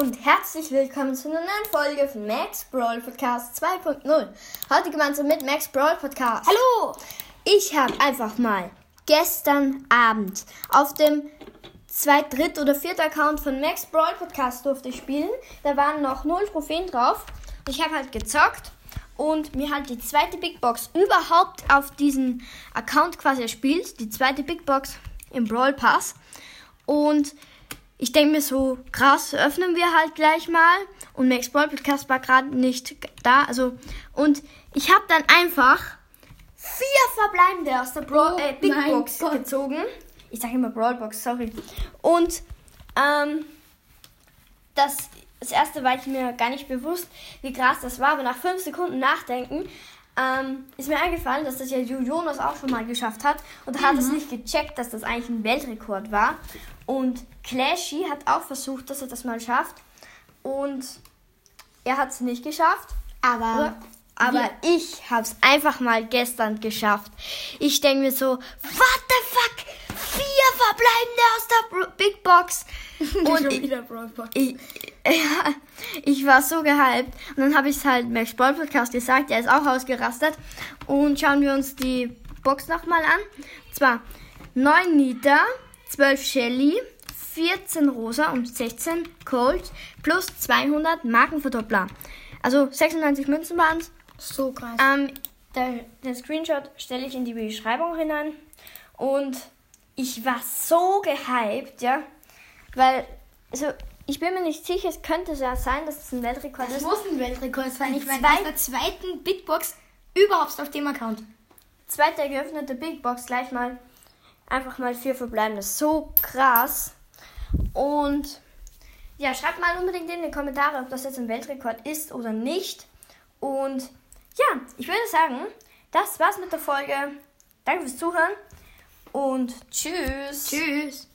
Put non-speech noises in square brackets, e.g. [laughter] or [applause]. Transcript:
und herzlich willkommen zu einer neuen Folge von Max Brawl Podcast 2.0. Heute gemeinsam mit Max Brawl Podcast. Hallo! Ich habe einfach mal gestern Abend auf dem zweit, dritt oder vierten Account von Max Brawl Podcast durfte ich spielen. Da waren noch null Trophäen drauf. Ich habe halt gezockt und mir halt die zweite Big Box überhaupt auf diesen Account quasi erspielt. Die zweite Big Box im Brawl Pass. Und ich denke mir so, krass, öffnen wir halt gleich mal. Und Max Brawl Podcast war gerade nicht da. Also, und ich habe dann einfach vier verbleibende aus der Brawl, Oh äh, Big Box Gott. gezogen. Ich sage immer Brawl Box, sorry. Und ähm, das, das erste war ich mir gar nicht bewusst, wie krass das war. Aber nach fünf Sekunden Nachdenken ähm, ist mir eingefallen, dass das ja Jo- Jonas auch schon mal geschafft hat. Und er hat es nicht gecheckt, dass das eigentlich ein Weltrekord war. Und Clashy hat auch versucht, dass er das mal schafft. Und er hat es nicht geschafft. Aber, Aber ich habe es einfach mal gestern geschafft. Ich denke mir so, what the fuck? Vier verbleibende aus der Big Box. [laughs] Und ich, Brawl ich, [laughs] ja, ich war so gehypt. Und dann habe ich es halt Max Ball Podcast gesagt. Er ist auch ausgerastet. Und schauen wir uns die Box nochmal an. Und zwar 9 Nita, 12 Shelly, 14 Rosa und 16 Cold plus 200 Markenverdoppler. Also 96 Münzen waren es. So krass. Ähm, der, den Screenshot stelle ich in die Beschreibung hinein. Und ich war so gehypt, ja. Weil, also, ich bin mir nicht sicher, es könnte ja sein, dass es ein Weltrekord Das ist. muss ein Weltrekord sein. Ich meine, aus der zweiten Big Box überhaupt auf dem Account. Zweite geöffnete Big Box gleich mal. Einfach mal vier verbleibende. So krass. Und ja, schreibt mal unbedingt in die Kommentare, ob das jetzt ein Weltrekord ist oder nicht. Und ja, ich würde sagen, das war's mit der Folge. Danke fürs Zuhören und tschüss. Tschüss.